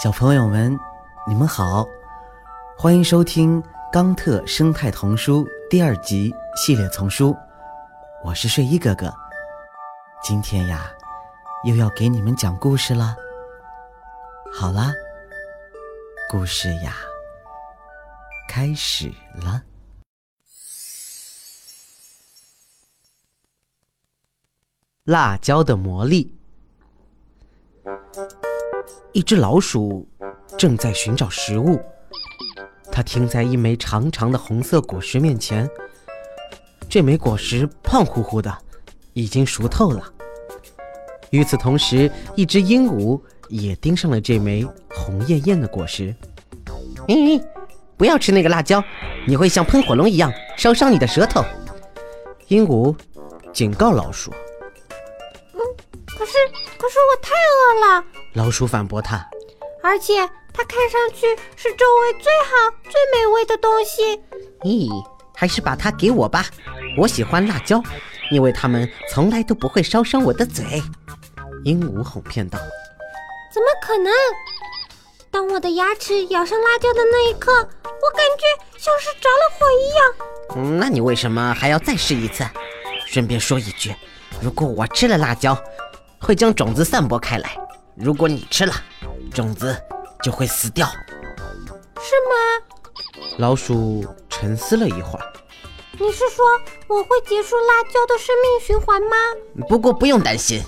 小朋友们，你们好，欢迎收听《冈特生态童书》第二集系列丛书。我是睡衣哥哥，今天呀，又要给你们讲故事了。好啦，故事呀，开始了。辣椒的魔力。一只老鼠正在寻找食物，它停在一枚长长的红色果实面前。这枚果实胖乎乎的，已经熟透了。与此同时，一只鹦鹉也盯上了这枚红艳艳的果实。咦，不要吃那个辣椒，你会像喷火龙一样烧伤你的舌头。鹦鹉警告老鼠。嗯，可是，可是我太饿了。老鼠反驳他，而且它看上去是周围最好、最美味的东西。咦，还是把它给我吧。我喜欢辣椒，因为它们从来都不会烧伤我的嘴。鹦鹉哄骗道：“怎么可能？当我的牙齿咬上辣椒的那一刻，我感觉像是着了火一样。嗯，那你为什么还要再试一次？顺便说一句，如果我吃了辣椒，会将种子散播开来；如果你吃了，种子就会死掉。是吗？老鼠沉思了一会儿。你是说我会结束辣椒的生命循环吗？不过不用担心，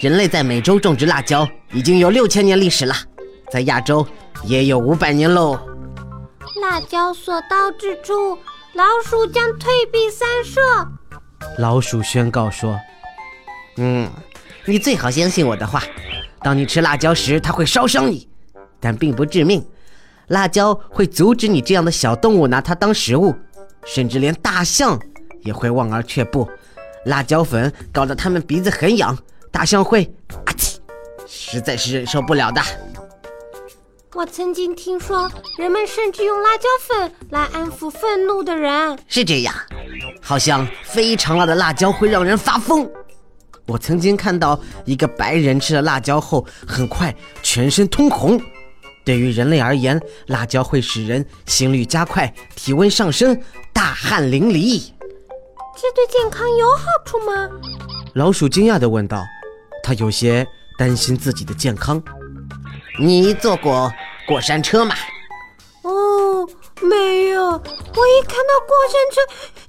人类在美洲种植辣椒已经有六千年历史了，在亚洲也有五百年喽。辣椒所到之处，老鼠将退避三舍。老鼠宣告说：“嗯，你最好相信我的话。当你吃辣椒时，它会烧伤你，但并不致命。辣椒会阻止你这样的小动物拿它当食物。”甚至连大象也会望而却步，辣椒粉搞得它们鼻子很痒，大象会啊嚏，实在是忍受不了的。我曾经听说，人们甚至用辣椒粉来安抚愤怒的人。是这样，好像非常辣的辣椒会让人发疯。我曾经看到一个白人吃了辣椒后，很快全身通红。对于人类而言，辣椒会使人心率加快、体温上升、大汗淋漓。这对健康有好处吗？老鼠惊讶地问道。他有些担心自己的健康。你坐过过山车吗？哦，没有。我一看到过山车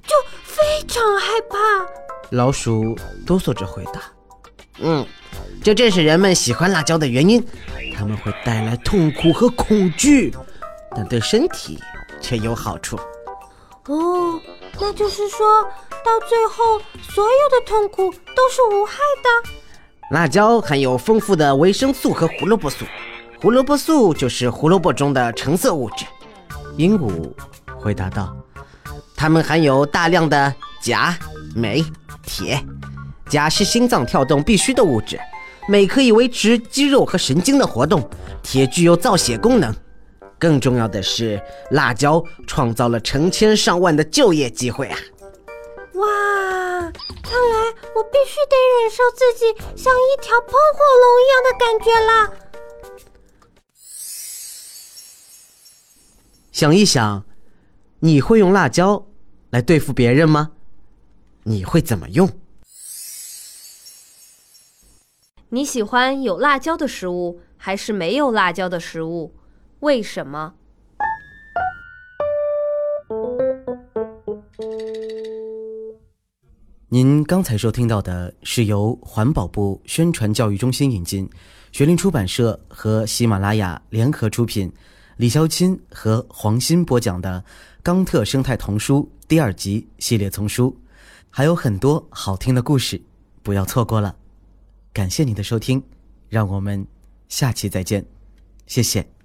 就非常害怕。老鼠哆嗦着回答：“嗯，这正是人们喜欢辣椒的原因。”它们会带来痛苦和恐惧，但对身体却有好处。哦，那就是说到最后，所有的痛苦都是无害的。辣椒含有丰富的维生素和胡萝卜素，胡萝卜素就是胡萝卜中的橙色物质。鹦鹉回答道：“它们含有大量的钾、镁、铁。钾是心脏跳动必须的物质。”镁可以维持肌肉和神经的活动，铁具有造血功能。更重要的是，辣椒创造了成千上万的就业机会啊！哇，看来我必须得忍受自己像一条喷火龙一样的感觉啦！想一想，你会用辣椒来对付别人吗？你会怎么用？你喜欢有辣椒的食物还是没有辣椒的食物？为什么？您刚才收听到的是由环保部宣传教育中心引进，学林出版社和喜马拉雅联合出品，李潇钦和黄鑫播讲的《冈特生态童书》第二集系列丛书，还有很多好听的故事，不要错过了。感谢你的收听，让我们下期再见，谢谢。